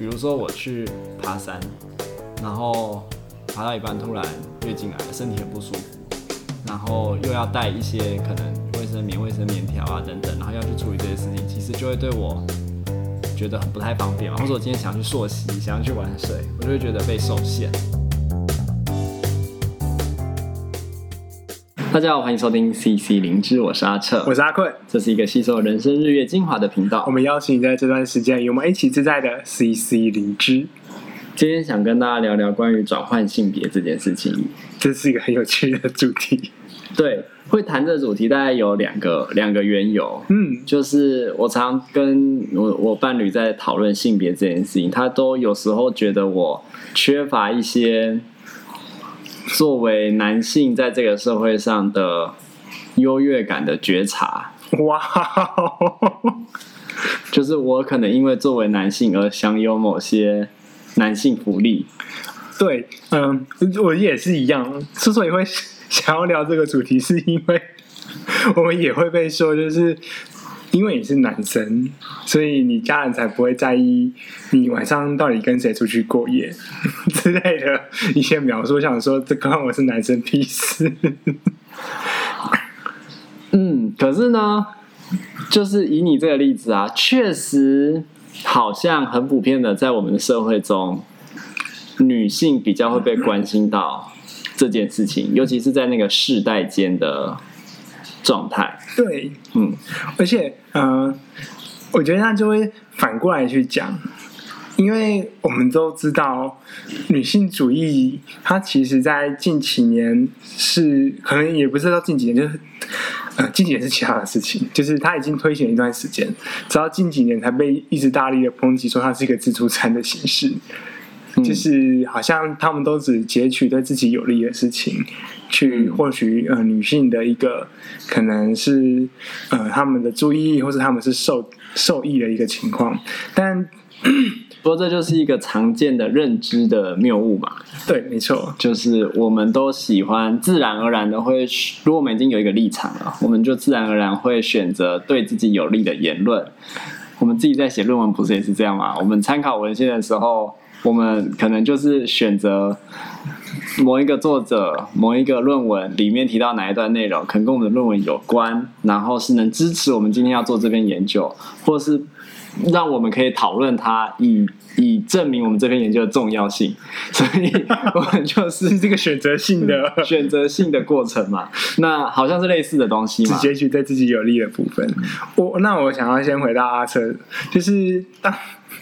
比如说我去爬山，然后爬到一半突然月经来了，身体很不舒服，然后又要带一些可能卫生棉、卫生棉条啊等等，然后要去处理这些事情，其实就会对我觉得很不太方便。或者我今天想去溯溪，想要去玩水，我就会觉得被受限。大家好，欢迎收听 CC 灵芝，我是阿彻，我是阿坤，这是一个吸收人生日月精华的频道。我们邀请你在这段时间与我们一起自在的 CC 灵芝。今天想跟大家聊聊关于转换性别这件事情，这是一个很有趣的主题。对，会谈这个主题大概有两个两个缘由。嗯，就是我常跟我我伴侣在讨论性别这件事情，他都有时候觉得我缺乏一些。作为男性在这个社会上的优越感的觉察，哇，就是我可能因为作为男性而享有某些男性福利。对，嗯，我也是一样。之所以会想要聊这个主题，是因为我们也会被说，就是。因为你是男生，所以你家人才不会在意你晚上到底跟谁出去过夜 之类的一些描述。想说，这刚刚我是男生屁事。嗯，可是呢，就是以你这个例子啊，确实好像很普遍的，在我们的社会中，女性比较会被关心到这件事情，尤其是在那个世代间的。状态。对，嗯，而且，嗯、呃，我觉得他就会反过来去讲，因为我们都知道，女性主义它其实，在近几年是可能也不是到近几年，就是呃，近几年是其他的事情，就是它已经推行一段时间，直到近几年才被一直大力的抨击，说它是一个自助餐的形式。就是好像他们都只截取对自己有利的事情，去获取呃女性的一个可能是呃他们的注意力，或者他们是受受益的一个情况。但不过这就是一个常见的认知的谬误嘛。对，没错，就是我们都喜欢自然而然的会，如果我们已经有一个立场了，我们就自然而然会选择对自己有利的言论。我们自己在写论文不是也是这样吗？我们参考文献的时候。我们可能就是选择某一个作者、某一个论文里面提到哪一段内容，可能跟我们的论文有关，然后是能支持我们今天要做这篇研究，或是让我们可以讨论它，以以证明我们这篇研究的重要性。所以，我们就是这个选择性的 选择性的过程嘛。那好像是类似的东西嘛，截取对自己有利的部分。我那我想要先回答阿车，就是当。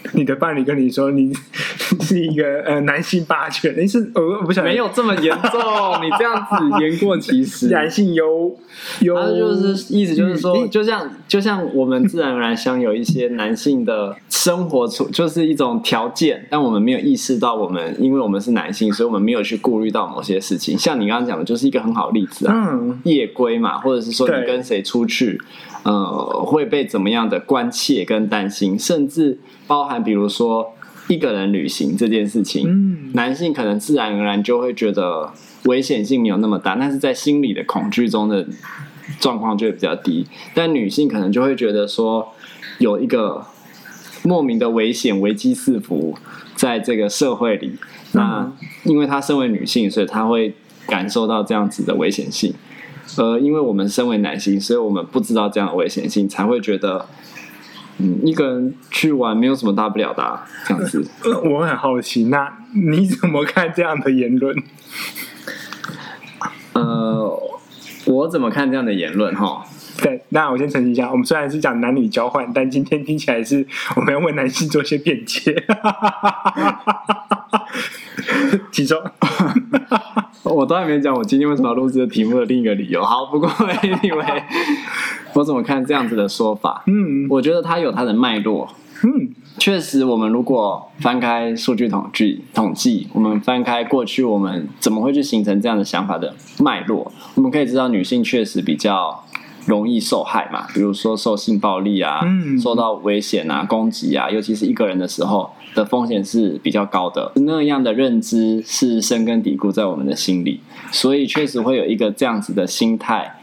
你的伴侣跟你说你 是一个呃男性霸权，你是我不想没有这么严重，你这样子言过其实。男性优优，他就是意思就是说，就像就像我们自然而然享有一些男性的生活处，就是一种条件，但我们没有意识到，我们因为我们是男性，所以我们没有去顾虑到某些事情。像你刚刚讲的，就是一个很好的例子啊，嗯，夜归嘛，或者是说你跟谁出去。呃，会被怎么样的关切跟担心，甚至包含比如说一个人旅行这件事情，嗯，男性可能自然而然就会觉得危险性没有那么大，但是在心理的恐惧中的状况就会比较低，但女性可能就会觉得说有一个莫名的危险，危机四伏在这个社会里，那因为她身为女性，所以她会感受到这样子的危险性。呃，因为我们身为男性，所以我们不知道这样的危险性，才会觉得，嗯，一个人去玩没有什么大不了的，啊，这样子。我很好奇，那你怎么看这样的言论？呃，我怎么看这样的言论？哈，对，那我先澄清一下，我们虽然是讲男女交换，但今天听起来是我们要为男性做些辩解。其中。我都还没讲我今天为什么要录这个题目的另一个理由。好，不过因为 我怎么看这样子的说法？嗯，我觉得它有它的脉络。嗯，确实，我们如果翻开数据统计，统计，我们翻开过去，我们怎么会去形成这样的想法的脉络？我们可以知道，女性确实比较容易受害嘛，比如说受性暴力啊，嗯，受到危险啊、攻击啊，尤其是一个人的时候。的风险是比较高的，那样的认知是深根蒂固在我们的心里，所以确实会有一个这样子的心态，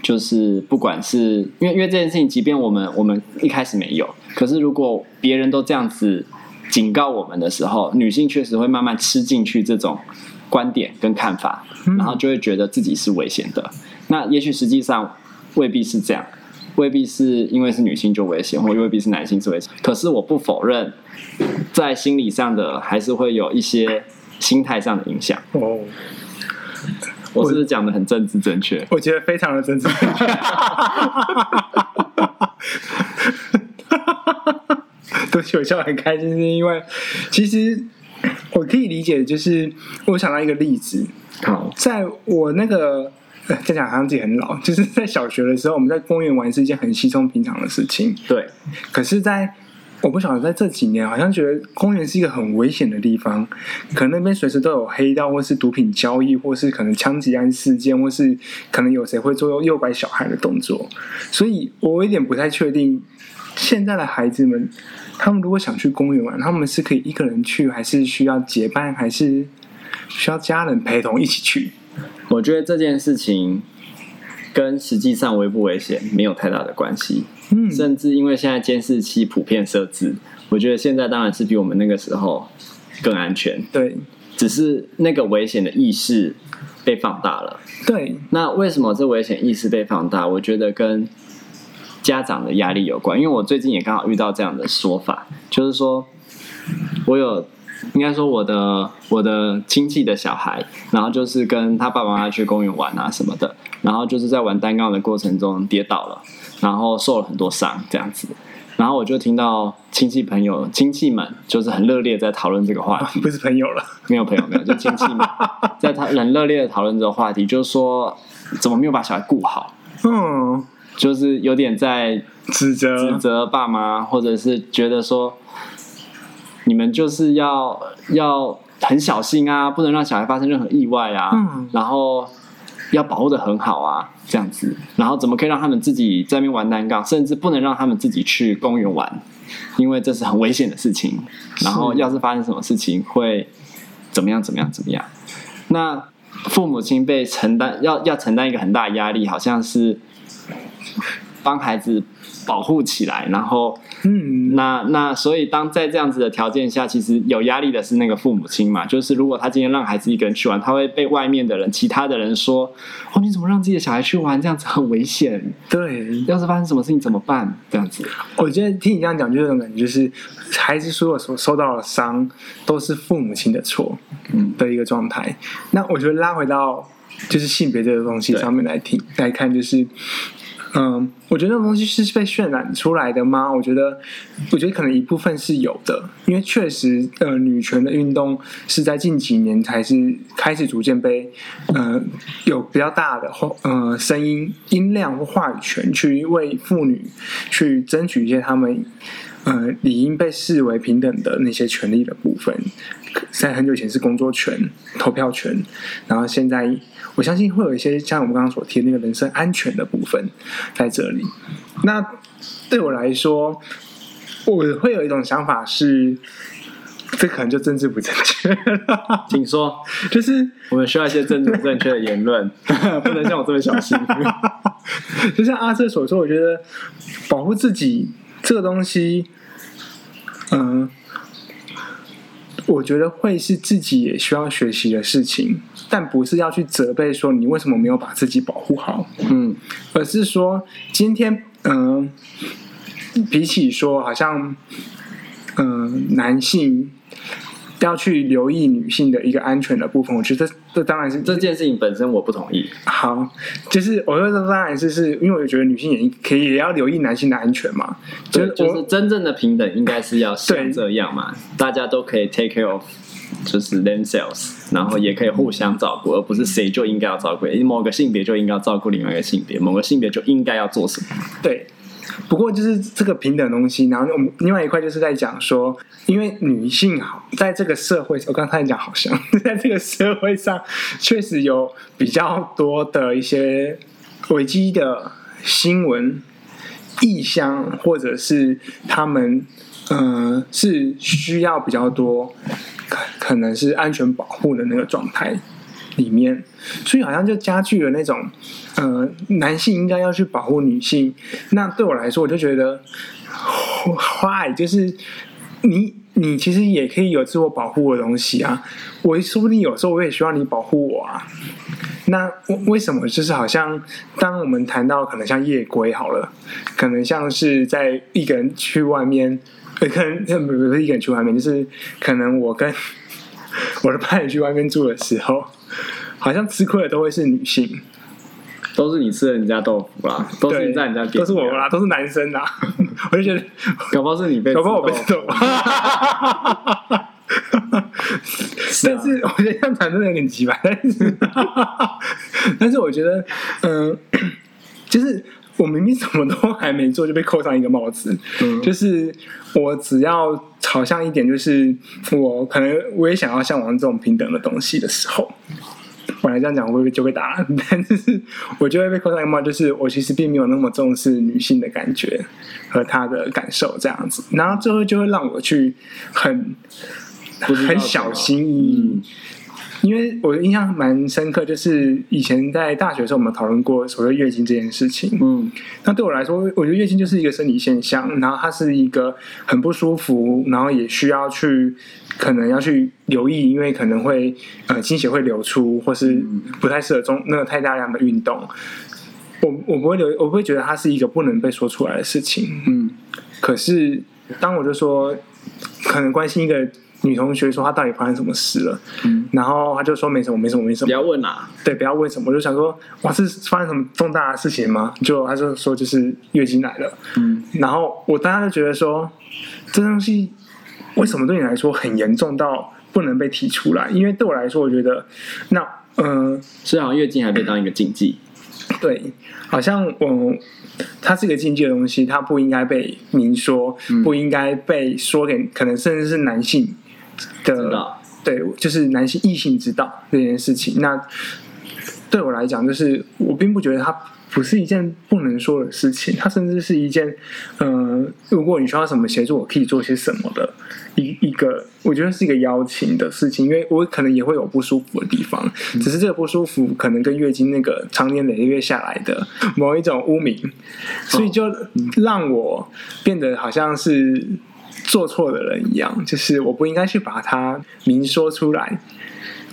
就是不管是因为因为这件事情，即便我们我们一开始没有，可是如果别人都这样子警告我们的时候，女性确实会慢慢吃进去这种观点跟看法，然后就会觉得自己是危险的。那也许实际上未必是这样，未必是因为是女性就危险，或未必是男性是危险。可是我不否认，在心理上的还是会有一些心态上的影响。哦，我是不是讲的很政治正确？我觉得非常的政治正确。都我笑得很开心，是因为其实我可以理解，就是我想到一个例子。好，在我那个 在讲好像自己很老，就是在小学的时候，我们在公园玩是一件很稀松平常的事情。对，可是，在我不晓得在这几年，好像觉得公园是一个很危险的地方，可能那边随时都有黑道，或是毒品交易，或是可能枪击案事件，或是可能有谁会做诱拐小孩的动作，所以我有点不太确定。现在的孩子们，他们如果想去公园玩，他们是可以一个人去，还是需要结伴，还是需要家人陪同一起去？我觉得这件事情跟实际上危不危险没有太大的关系。嗯，甚至因为现在监视器普遍设置，我觉得现在当然是比我们那个时候更安全。对，只是那个危险的意识被放大了。对，那为什么这危险意识被放大？我觉得跟家长的压力有关，因为我最近也刚好遇到这样的说法，就是说，我有应该说我的我的亲戚的小孩，然后就是跟他爸爸妈妈去公园玩啊什么的，然后就是在玩单杠的过程中跌倒了，然后受了很多伤这样子，然后我就听到亲戚朋友亲戚们就是很热烈在讨论这个话题，不是朋友了，没有朋友没有，就亲戚们 在他很热烈的讨论这个话题，就是说怎么没有把小孩顾好，嗯。就是有点在指责指责爸妈，或者是觉得说，你们就是要要很小心啊，不能让小孩发生任何意外啊，嗯，然后要保护的很好啊，这样子，然后怎么可以让他们自己在那边玩单杠，甚至不能让他们自己去公园玩，因为这是很危险的事情。然后要是发生什么事情，会怎么样？怎么样？怎么样？那父母亲被承担要要承担一个很大的压力，好像是。帮孩子保护起来，然后，嗯，那那所以当在这样子的条件下，其实有压力的是那个父母亲嘛。就是如果他今天让孩子一个人去玩，他会被外面的人、其他的人说：“哦，你怎么让自己的小孩去玩？这样子很危险。”对，要是发生什么事情怎么办？这样子，我觉得听你这样讲，就这种感觉，就是孩子所有所受到的伤都是父母亲的错，嗯的一个状态。那我觉得拉回到就是性别这个东西上面来听来看，就是。嗯，我觉得那种东西是被渲染出来的吗？我觉得，我觉得可能一部分是有的，因为确实，呃，女权的运动是在近几年才是开始逐渐被，呃，有比较大的呃声音音量或话语权去为妇女去争取一些他们呃理应被视为平等的那些权利的部分。在很久以前是工作权、投票权，然后现在。我相信会有一些像我们刚刚所提的那个人身安全的部分在这里。那对我来说，我会有一种想法是，这可能就政治不正确了。请说，就是我们需要一些政治不正确的言论，不能像我这么小心。就像阿瑟所说，我觉得保护自己这个东西，嗯、我觉得会是自己也需要学习的事情，但不是要去责备说你为什么没有把自己保护好，嗯，而是说今天，嗯、比起说好像，嗯、男性。要去留意女性的一个安全的部分，我觉得这，这当然是这件事情本身我不同意。好，就是我说这当然是是因为我觉得女性也可以也要留意男性的安全嘛，就就是真正的平等应该是要像这样嘛，大家都可以 take care of 就是 themselves，然后也可以互相照顾，而不是谁就应该要照顾，某个性别就应该要照顾另外一个性别，某个性别就应该要做什么？对。不过就是这个平等东西，然后我们另外一块就是在讲说，因为女性好，在这个社会，我刚才讲好像 在这个社会上，确实有比较多的一些危机的新闻意向，或者是他们嗯、是需要比较多，可可能是安全保护的那个状态。里面，所以好像就加剧了那种，呃，男性应该要去保护女性。那对我来说，我就觉得，坏，就是你你其实也可以有自我保护的东西啊。我说不定有时候我也希望你保护我啊。那为什么就是好像当我们谈到可能像夜归好了，可能像是在一个人去外面，可能不是一个人去外面，就是可能我跟 我的伴侣去外面住的时候，好像吃亏的都会是女性。都是你吃了人家豆腐啦，都是你在人家店，都是我啦，都是男生啦。我就觉得，搞不好是你被，搞不好我被吃豆腐。但是我觉得这样谈真的有点奇怪。但是，但是我觉得，嗯、呃，就是我明明什么都还没做，就被扣上一个帽子。嗯，就是我只要朝向一点，就是我可能我也想要向往这种平等的东西的时候。本来这样讲，我会就被打，但是我就会被扣上一个帽，就是我其实并没有那么重视女性的感觉和她的感受这样子，然后最后就会让我去很很小心翼翼。因为我的印象蛮深刻，就是以前在大学的时候，我们讨论过所谓月经这件事情。嗯，那对我来说，我觉得月经就是一个生理现象，然后它是一个很不舒服，然后也需要去可能要去留意，因为可能会呃经血会流出，或是不太适合中那个太大量的运动。我我不会留，我不会觉得它是一个不能被说出来的事情。嗯，可是当我就说可能关心一个。女同学说她到底发生什么事了，嗯，然后她就说没什么，没什么，没什么。不要问啊，对，不要问什么。我就想说，哇，是发生什么重大的事情吗？就她就说就是月经来了，嗯，然后我当时就觉得说，这东西为什么对你来说很严重到不能被提出来？因为对我来说，我觉得那嗯，好像月经还被当一个禁忌，对，好像我。它是一个禁忌的东西，它不应该被明说，嗯、不应该被说给可能甚至是男性。的对，就是男性异性知道这件事情。那对我来讲，就是我并不觉得它不是一件不能说的事情。它甚至是一件，嗯、呃，如果你需要什么协助，我可以做些什么的一一个，我觉得是一个邀请的事情。因为我可能也会有不舒服的地方，只是这个不舒服可能跟月经那个长年累月下来的某一种污名，所以就让我变得好像是。做错的人一样，就是我不应该去把它明说出来。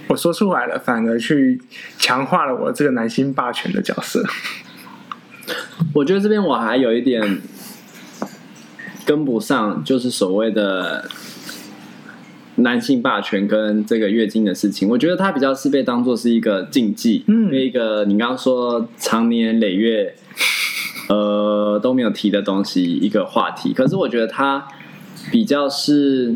我说出来了，反而去强化了我这个男性霸权的角色。我觉得这边我还有一点跟不上，就是所谓的男性霸权跟这个月经的事情。我觉得它比较是被当做是一个禁忌，嗯，一个你刚刚说长年累月呃都没有提的东西，一个话题。可是我觉得它。比较是，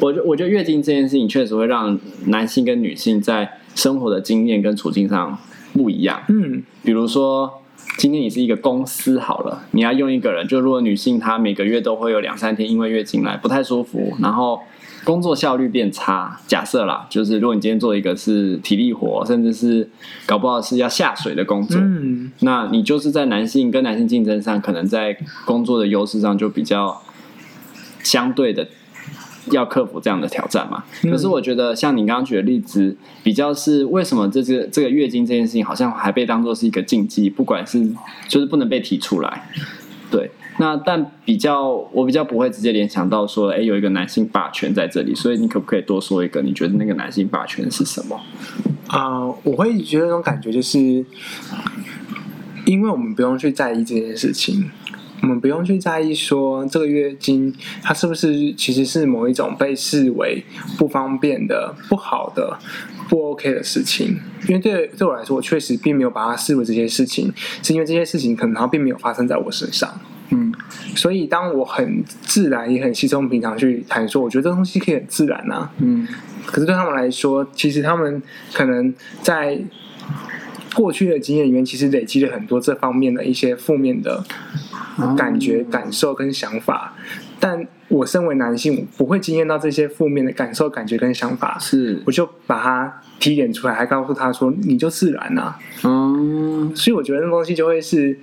我觉我觉得月经这件事情确实会让男性跟女性在生活的经验跟处境上不一样。嗯，比如说今天你是一个公司好了，你要用一个人，就如果女性她每个月都会有两三天因为月经来不太舒服，然后工作效率变差。假设啦，就是如果你今天做一个是体力活，甚至是搞不好是要下水的工作，嗯，那你就是在男性跟男性竞争上，可能在工作的优势上就比较。相对的，要克服这样的挑战嘛？可是我觉得，像你刚刚举的例子，比较是为什么这个这个月经这件事情，好像还被当做是一个禁忌，不管是就是不能被提出来。对，那但比较我比较不会直接联想到说，哎，有一个男性霸权在这里，所以你可不可以多说一个？你觉得那个男性霸权是什么？啊、呃，我会觉得那种感觉就是，因为我们不用去在意这件事情。我们不用去在意说这个月经它是不是其实是某一种被视为不方便的、不好的、不 OK 的事情，因为对对我来说，我确实并没有把它视为这些事情，是因为这些事情可能它并没有发生在我身上。嗯，所以当我很自然也很稀松平常去谈说，我觉得这东西可以很自然啊。嗯，可是对他们来说，其实他们可能在过去的经验里面，其实累积了很多这方面的一些负面的。感觉、感受跟想法，但我身为男性，我不会经验到这些负面的感受、感觉跟想法，是。我就把它提点出来，还告诉他说：“你就自然啊。”嗯，所以我觉得那东西就会是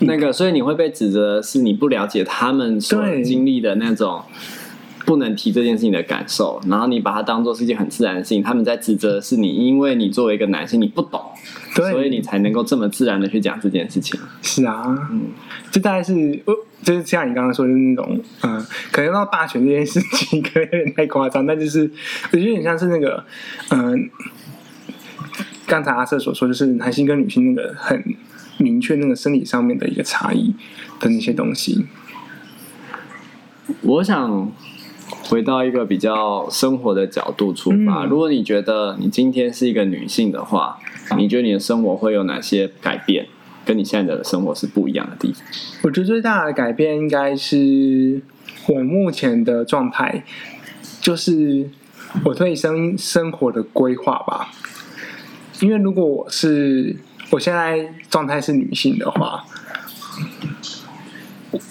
那个，所以你会被指责是你不了解他们所经历的那种不能提这件事情的感受，然后你把它当做是一件很自然的事情，他们在指责是你，因为你作为一个男性，你不懂，对，所以你才能够这么自然的去讲这件事情。是啊，嗯。这大概是，呃，就是像你刚刚说的那种，嗯、呃，可能到霸权这件事情可能有点太夸张，但就是我觉得有点像是那个，嗯、呃，刚才阿瑟所说，就是男性跟女性那个很明确那个生理上面的一个差异的那些东西。我想回到一个比较生活的角度出发，嗯、如果你觉得你今天是一个女性的话，你觉得你的生活会有哪些改变？跟你现在的生活是不一样的地方。我觉得最大的改变应该是我目前的状态，就是我对生生活的规划吧。因为如果我是我现在状态是女性的话，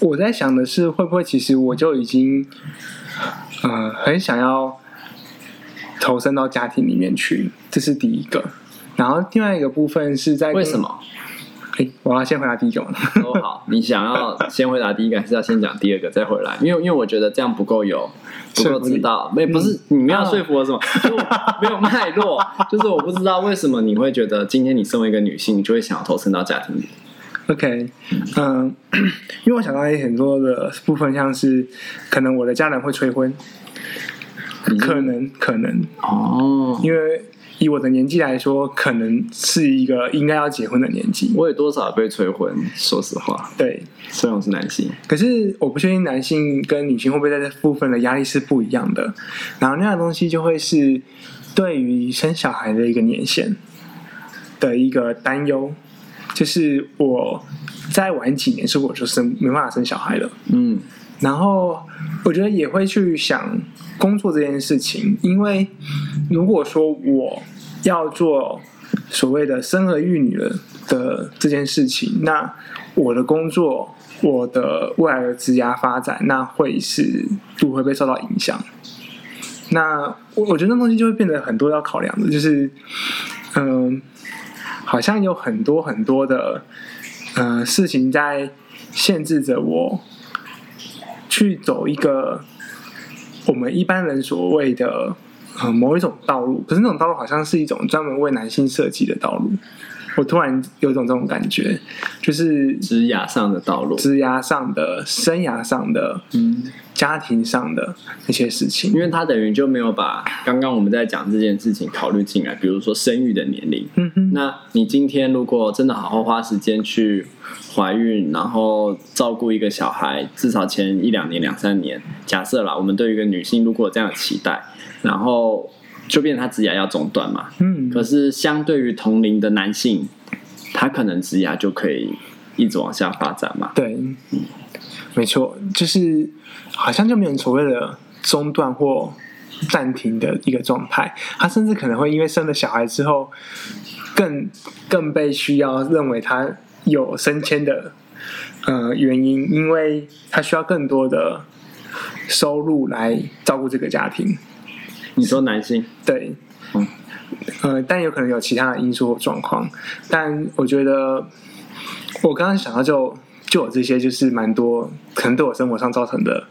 我在想的是会不会其实我就已经，呃，很想要投身到家庭里面去，这是第一个。然后另外一个部分是在为什么？哎，我要先回答第一个。哦好，你想要先回答第一个，还是要先讲第二个再回来？因为因为我觉得这样不够有，不够知道。没不是你们要说服我什么？没有脉络，就是我不知道为什么你会觉得今天你身为一个女性，你就会想要投身到家庭里。OK，嗯，因为我想到有很多的部分，像是可能我的家人会催婚，可能可能哦，因为。以我的年纪来说，可能是一个应该要结婚的年纪。我也多少被催婚，说实话。对，虽然我是男性，可是我不确定男性跟女性会不会在这部分的压力是不一样的。然后那样东西就会是对于生小孩的一个年限的一个担忧，就是我再晚几年，是我就生没办法生小孩了？嗯，然后我觉得也会去想工作这件事情，因为如果说我要做所谓的生儿育女的的这件事情，那我的工作，我的未来的职涯发展，那会是都会被受到影响。那我我觉得那东西就会变得很多要考量的，就是嗯，好像有很多很多的呃事情在限制着我去走一个我们一般人所谓的。呃，某一种道路，可是那种道路好像是一种专门为男性设计的道路。我突然有种这种感觉，就是职涯上的道路，职涯上的、生涯上的、嗯，家庭上的那些事情。因为他等于就没有把刚刚我们在讲这件事情考虑进来，比如说生育的年龄。嗯哼，那你今天如果真的好好花时间去怀孕，然后照顾一个小孩，至少前一两年、两三年，假设啦，我们对于一个女性如果有这样的期待。然后就变成他职涯要中断嘛，嗯，可是相对于同龄的男性，他可能职涯就可以一直往下发展嘛。对，嗯，没错，就是好像就没有所谓的中断或暂停的一个状态。他甚至可能会因为生了小孩之后，更更被需要认为他有升迁的呃原因，因为他需要更多的收入来照顾这个家庭。你说男性对，嗯，呃，但有可能有其他的因素或状况，但我觉得我刚刚想到就就有这些，就是蛮多可能对我生活上造成的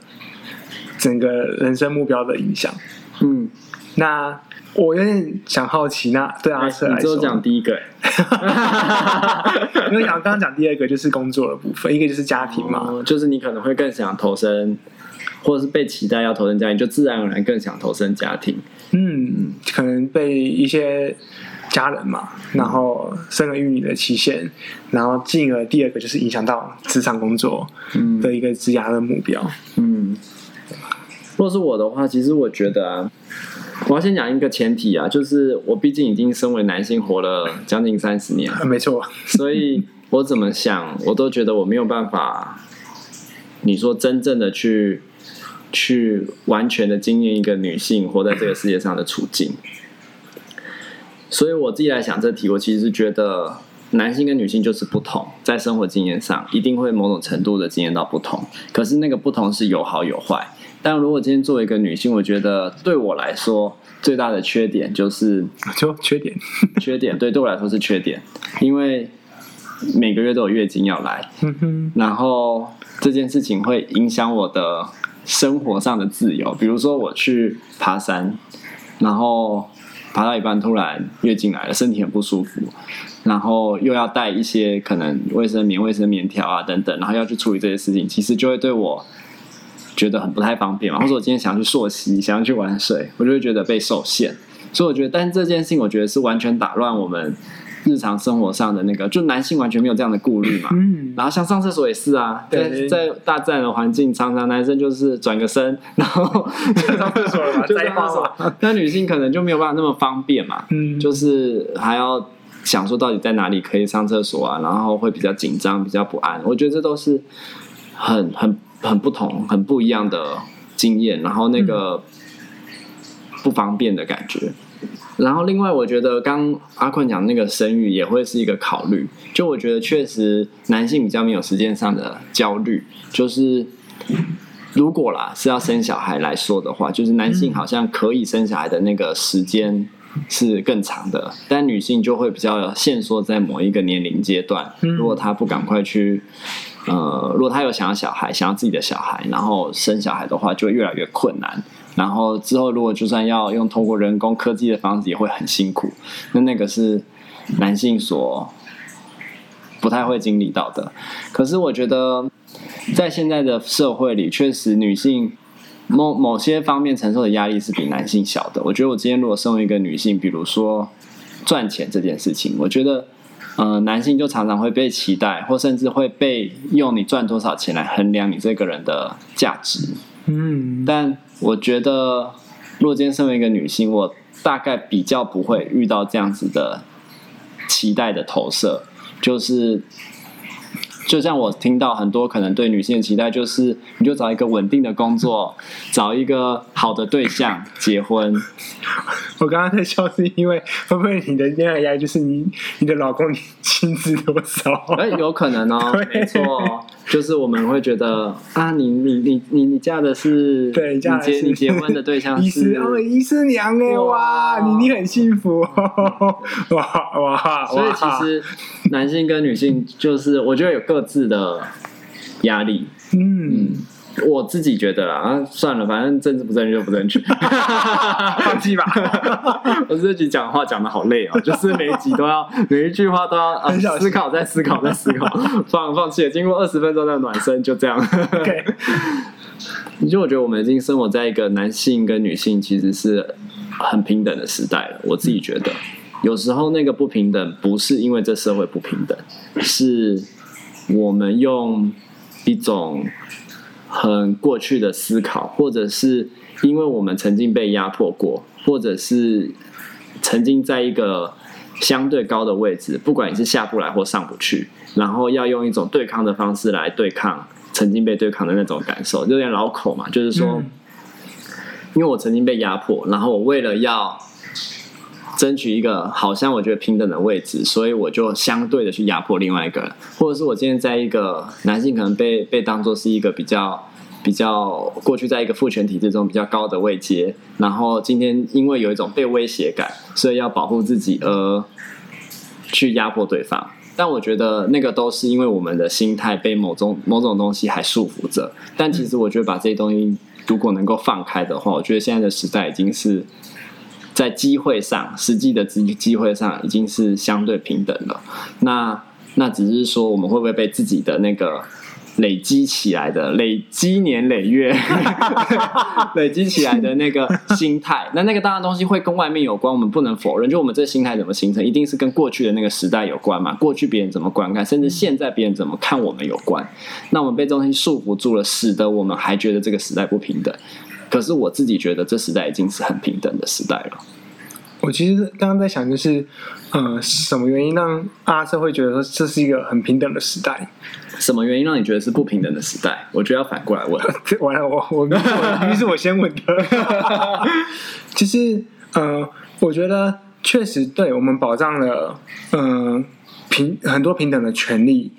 整个人生目标的影响。嗯，那我有点想好奇，那对阿瑟来说，讲第一个，因为想刚刚讲第二个就是工作的部分，一个就是家庭嘛，哦，就是你可能会更想投身。或者是被期待要投身家庭，就自然而然更想投身家庭。嗯，可能被一些家人嘛，然后生儿育女的期限，然后进而第二个就是影响到职场工作的一个职涯的目标。嗯，如果是我的话，其实我觉得啊，我要先讲一个前提啊，就是我毕竟已经身为男性活了将近三十年，没错，所以我怎么想，我都觉得我没有办法，你说真正的去。去完全的经验一个女性活在这个世界上的处境，所以我自己来想这题，我其实是觉得男性跟女性就是不同，在生活经验上一定会某种程度的经验到不同。可是那个不同是有好有坏。但如果今天作为一个女性，我觉得对我来说最大的缺点就是就缺点，缺点对对我来说是缺点，因为每个月都有月经要来，然后这件事情会影响我的。生活上的自由，比如说我去爬山，然后爬到一半突然月经来了，身体很不舒服，然后又要带一些可能卫生棉、卫生棉条啊等等，然后要去处理这些事情，其实就会对我觉得很不太方便嘛。或者我今天想要去溯溪，想要去玩水，我就会觉得被受限。所以我觉得，但这件事情我觉得是完全打乱我们。日常生活上的那个，就男性完全没有这样的顾虑嘛。嗯。然后像上厕所也是啊，在在大自然的环境，常常男生就是转个身，然后 上厕所了嘛，就上厕所。那女性可能就没有办法那么方便嘛。嗯。就是还要想说到底在哪里可以上厕所啊，然后会比较紧张，比较不安。我觉得这都是很很很不同、很不一样的经验，然后那个不方便的感觉。然后，另外，我觉得刚阿坤讲那个生育也会是一个考虑。就我觉得，确实男性比较没有时间上的焦虑。就是如果啦是要生小孩来说的话，就是男性好像可以生小孩的那个时间是更长的，但女性就会比较限缩在某一个年龄阶段。如果他不赶快去，呃，如果他有想要小孩，想要自己的小孩，然后生小孩的话，就会越来越困难。然后之后，如果就算要用通过人工科技的方式，也会很辛苦。那那个是男性所不太会经历到的。可是我觉得，在现在的社会里，确实女性某某些方面承受的压力是比男性小的。我觉得我今天如果身为一个女性，比如说赚钱这件事情，我觉得，呃，男性就常常会被期待，或甚至会被用你赚多少钱来衡量你这个人的价值。嗯，但。我觉得，如果今天身为一个女性，我大概比较不会遇到这样子的期待的投射，就是。就像我听到很多可能对女性的期待，就是你就找一个稳定的工作，找一个好的对象结婚。我刚刚在笑是因为会不会你的恋爱压力就是你你的老公你薪资多少？哎，有可能哦，没错，就是我们会觉得啊，你你你你你嫁的是对，你结你结婚的对象 是哦，医师娘哎哇，你你很幸福。哇哇，所以其实男性跟女性就是我觉得有各自的压力，嗯，我自己觉得啦，啊，算了，反正政治不正确就不正确，放弃吧。我这集讲话讲的好累哦，就是每一集都要 每一句话都要、啊、思考，再思考，再思考，放放弃了。经过二十分钟的暖身，就这样。OK，就我觉得我们已经生活在一个男性跟女性其实是很平等的时代了。我自己觉得，有时候那个不平等不是因为这社会不平等，是。我们用一种很过去的思考，或者是因为我们曾经被压迫过，或者是曾经在一个相对高的位置，不管你是下不来或上不去，然后要用一种对抗的方式来对抗曾经被对抗的那种感受，就有点老口嘛，就是说，因为我曾经被压迫，然后我为了要。争取一个好像我觉得平等的位置，所以我就相对的去压迫另外一个人，或者是我今天在一个男性可能被被当做是一个比较比较过去在一个父权体制中比较高的位阶，然后今天因为有一种被威胁感，所以要保护自己而去压迫对方。但我觉得那个都是因为我们的心态被某种某种东西还束缚着。但其实我觉得把这些东西如果能够放开的话，我觉得现在的时代已经是。在机会上，实际的机机会上已经是相对平等了。那那只是说，我们会不会被自己的那个累积起来的、累积年累月、累积起来的那个心态？那那个当然东西会跟外面有关，我们不能否认。就我们这个心态怎么形成，一定是跟过去的那个时代有关嘛？过去别人怎么观看，甚至现在别人怎么看我们有关。那我们被这东西束缚住了，使得我们还觉得这个时代不平等。可是我自己觉得，这时代已经是很平等的时代了。我其实刚刚在想，就是，呃，什么原因让阿瑟会觉得说这是一个很平等的时代？什么原因让你觉得是不平等的时代？我觉得要反过来问。完了，我我于 是我先问的。其实，呃，我觉得确实对我们保障了，嗯、呃，平很多平等的权利。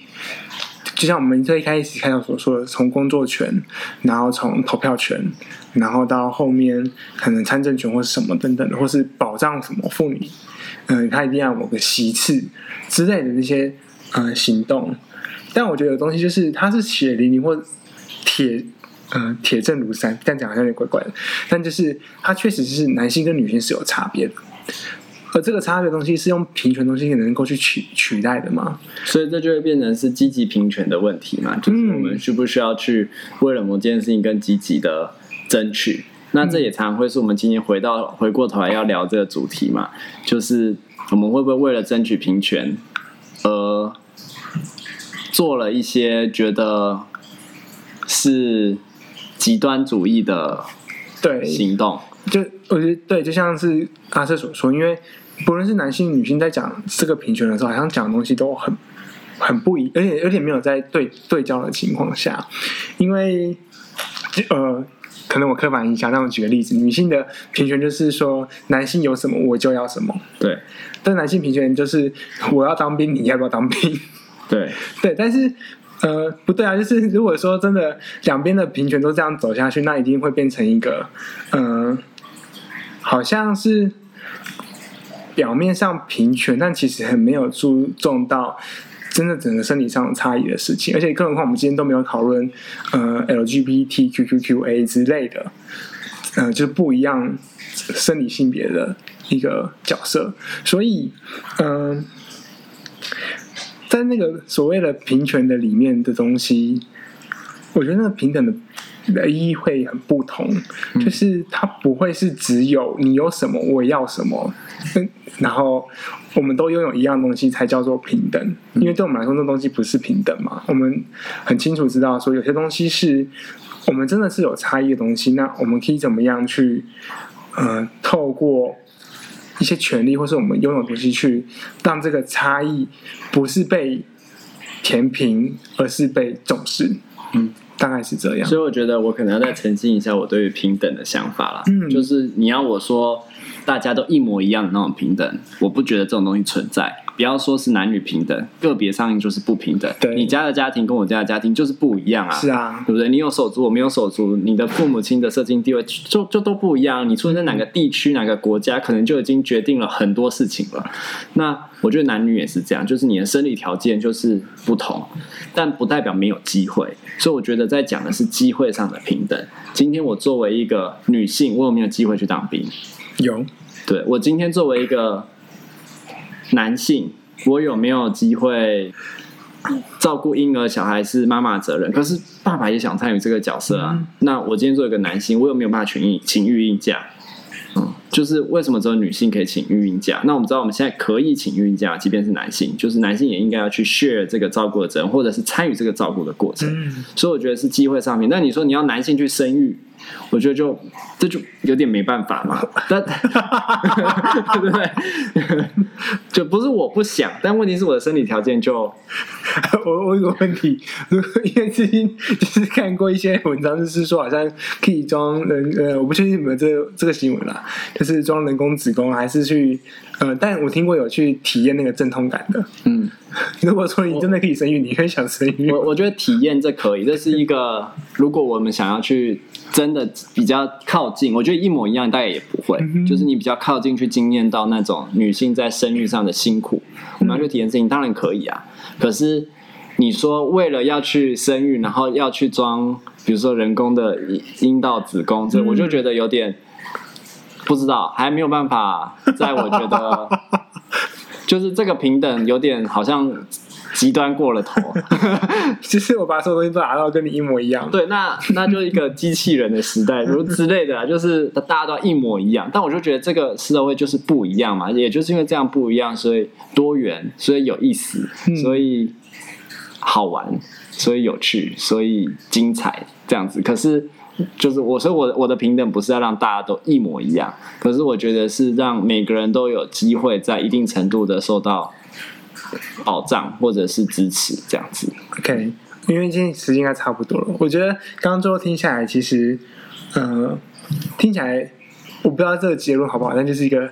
就像我们最开始看到所说的，从工作权，然后从投票权，然后到后面可能参政权或是什么等等的，或是保障什么妇女，嗯，他一定要某个席次之类的那些呃行动。但我觉得有东西就是它是血淋淋或铁呃铁证如山，这样讲好像有点怪怪的，但就是它确实是男性跟女性是有差别的。而这个差别的东西是用平权东西也能够去取取代的吗？所以这就会变成是积极平权的问题嘛？就是我们需不需要去为了某件事情更积极的争取？那这也常常会是我们今天回到回过头来要聊这个主题嘛？就是我们会不会为了争取平权而做了一些觉得是极端主义的对行动？就我觉得对，就像是阿瑟所说，因为。不论是男性、女性，在讲这个平权的时候，好像讲的东西都很很不一，而且而且没有在对对焦的情况下。因为呃，可能我刻板印象，那我举个例子，女性的平权就是说，男性有什么我就要什么。对。但男性平权就是我要当兵，你要不要当兵？对。对，但是呃，不对啊，就是如果说真的两边的平权都这样走下去，那一定会变成一个嗯、呃，好像是。表面上平权，但其实很没有注重到真的整个生理上的差异的事情。而且，更何况我们今天都没有讨论呃 LGBTQQQA 之类的，呃，就是不一样生理性别的一个角色。所以，嗯、呃，在那个所谓的平权的里面的东西，我觉得那个平等的。的意义会很不同，就是它不会是只有你有什么我要什么，然后我们都拥有一样东西才叫做平等。因为对我们来说，那东西不是平等嘛。我们很清楚知道说，有些东西是我们真的是有差异的东西，那我们可以怎么样去呃，透过一些权利或是我们拥有东西去让这个差异不是被填平，而是被重视。嗯。大概是这样，所以我觉得我可能要再澄清一下我对于平等的想法啦。嗯，就是你要我说大家都一模一样的那种平等，我不觉得这种东西存在。不要说是男女平等，个别上就是不平等。对，你家的家庭跟我家的家庭就是不一样啊。是啊，对不对？你有手足，我没有手足，你的父母亲的社经地位就就都不一样。你出生在哪个地区、哪个国家，可能就已经决定了很多事情了。那我觉得男女也是这样，就是你的生理条件就是不同，但不代表没有机会。所以我觉得在讲的是机会上的平等。今天我作为一个女性，我有没有机会去当兵？有。对，我今天作为一个。男性，我有没有机会照顾婴儿？小孩是妈妈责任，可是爸爸也想参与这个角色啊。嗯、那我今天作为一个男性，我有没有办法请育请育婴假？嗯，就是为什么只有女性可以请育婴假？那我们知道我们现在可以请育婴假，即便是男性，就是男性也应该要去 share 这个照顾的责任，或者是参与这个照顾的过程。嗯、所以我觉得是机会上面。那你说你要男性去生育？我觉得就这就有点没办法嘛，但 对不对？就不是我不想，但问题是我的生理条件就 我我有个问题，如果因为最近 就是看过一些文章，就是说好像可以装人呃，我不确定有没有这个、这个新闻啦，就是装人工子宫，还是去呃，但我听过有去体验那个阵痛感的。嗯，如果说你真的可以生育，我你会想生育？我我觉得体验这可以，这是一个如果我们想要去。真的比较靠近，我觉得一模一样，大概也不会。嗯、就是你比较靠近去经验到那种女性在生育上的辛苦，嗯、我们要去体验事情，当然可以啊。可是你说为了要去生育，然后要去装，比如说人工的阴道、子宫，这我就觉得有点不知道，还没有办法。在我觉得，就是这个平等有点好像。极端过了头，其实我把所有东西都拿到跟你一模一样。对，那那就一个机器人的时代，如之类的，就是大家都一模一样。但我就觉得这个社会就是不一样嘛，也就是因为这样不一样，所以多元，所以有意思，所以好玩，所以有趣，所以精彩，这样子。可是就是我说我我的平等不是要让大家都一模一样，可是我觉得是让每个人都有机会在一定程度的受到。保障或者是支持这样子，OK，因为今天时间应该差不多了。我觉得刚刚最后听下来，其实，呃，听起来我不知道这个结论好不好，但就是一个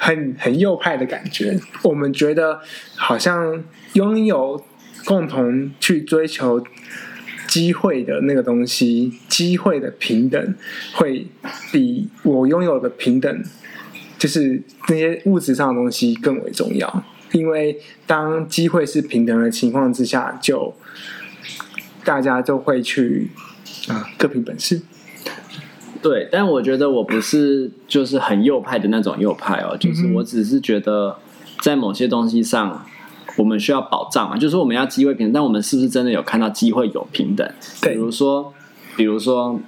很很右派的感觉。我们觉得好像拥有共同去追求机会的那个东西，机会的平等，会比我拥有的平等，就是那些物质上的东西更为重要。因为当机会是平等的情况之下，就大家就会去啊各凭本事。对，但我觉得我不是就是很右派的那种右派哦，就是我只是觉得在某些东西上，我们需要保障嘛，就是说我们要机会平等，但我们是不是真的有看到机会有平等？对，比如说，比如说，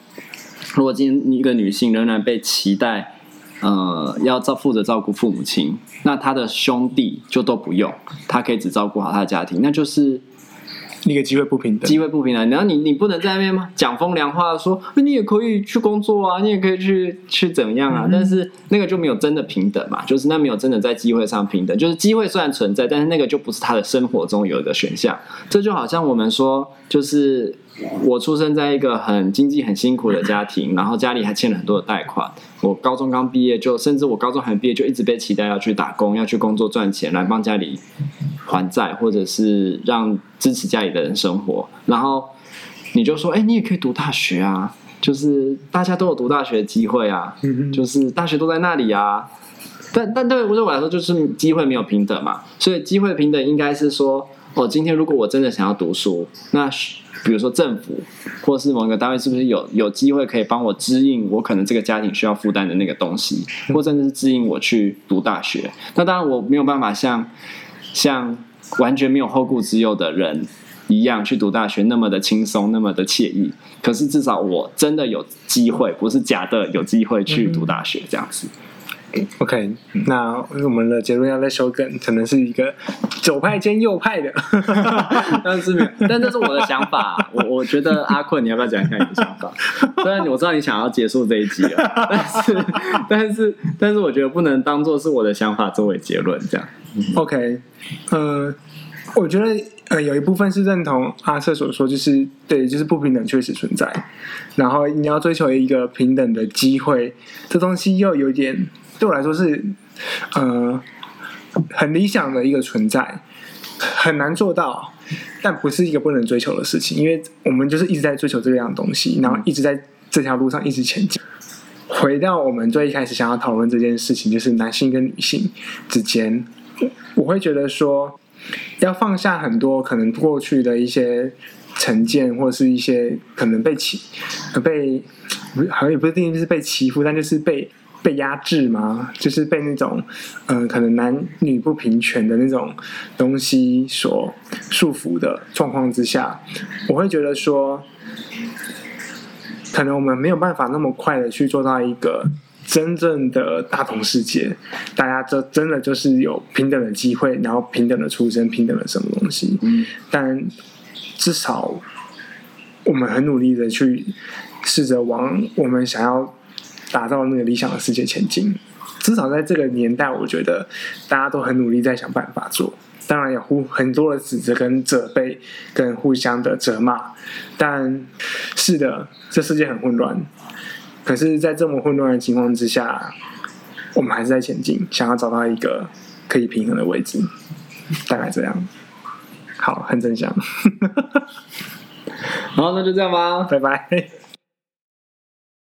如果今天一个女性仍然被期待，呃，要照负责照顾父母亲，那她的兄弟就都不用，她可以只照顾好她的家庭，那就是。一个机会不平等，机会不平等。然后你你不能在那边吗？讲风凉话说，说你也可以去工作啊，你也可以去去怎么样啊？嗯、但是那个就没有真的平等嘛，就是那没有真的在机会上平等。就是机会虽然存在，但是那个就不是他的生活中有一个选项。这就好像我们说，就是我出生在一个很经济很辛苦的家庭，然后家里还欠了很多的贷款。我高中刚毕业就，甚至我高中还没毕业就一直被期待要去打工，要去工作赚钱来帮家里还债，或者是让支持家里的人生活。然后你就说，哎，你也可以读大学啊，就是大家都有读大学的机会啊，就是大学都在那里啊。但但对我来说，就是机会没有平等嘛。所以机会平等应该是说，哦，今天如果我真的想要读书，那。比如说政府或是某一个单位，是不是有有机会可以帮我支应我可能这个家庭需要负担的那个东西，或甚至是支应我去读大学？那当然我没有办法像像完全没有后顾之忧的人一样去读大学那么的轻松，那么的惬意。可是至少我真的有机会，不是假的有机会去读大学这样子。OK，那我们的结论要再修更，可能是一个左派兼右派的，但是没有，但这是我的想法。我我觉得阿坤，你要不要讲一下你的想法？虽然我知道你想要结束这一集了，但是但是但是我觉得不能当做是我的想法作为结论，这样。OK，呃，我觉得呃有一部分是认同阿瑟所说，就是对，就是不平等确实存在，然后你要追求一个平等的机会，这东西又有点。对我来说是，呃，很理想的一个存在，很难做到，但不是一个不能追求的事情，因为我们就是一直在追求这样东西，然后一直在这条路上一直前进。回到我们最一开始想要讨论这件事情，就是男性跟女性之间，我会觉得说，要放下很多可能过去的一些成见，或是一些可能被欺、被，好像也不一定是被欺负，但就是被。被压制吗？就是被那种，嗯、呃，可能男女不平权的那种东西所束缚的状况之下，我会觉得说，可能我们没有办法那么快的去做到一个真正的大同世界，大家就真的就是有平等的机会，然后平等的出生，平等的什么东西。嗯，但至少我们很努力的去试着往我们想要。打造那个理想的世界前进，至少在这个年代，我觉得大家都很努力在想办法做。当然有互很多的指责跟责备，跟互相的责骂。但是的，这世界很混乱。可是，在这么混乱的情况之下，我们还是在前进，想要找到一个可以平衡的位置。大概这样。好，很正向。好，那就这样吧，拜拜。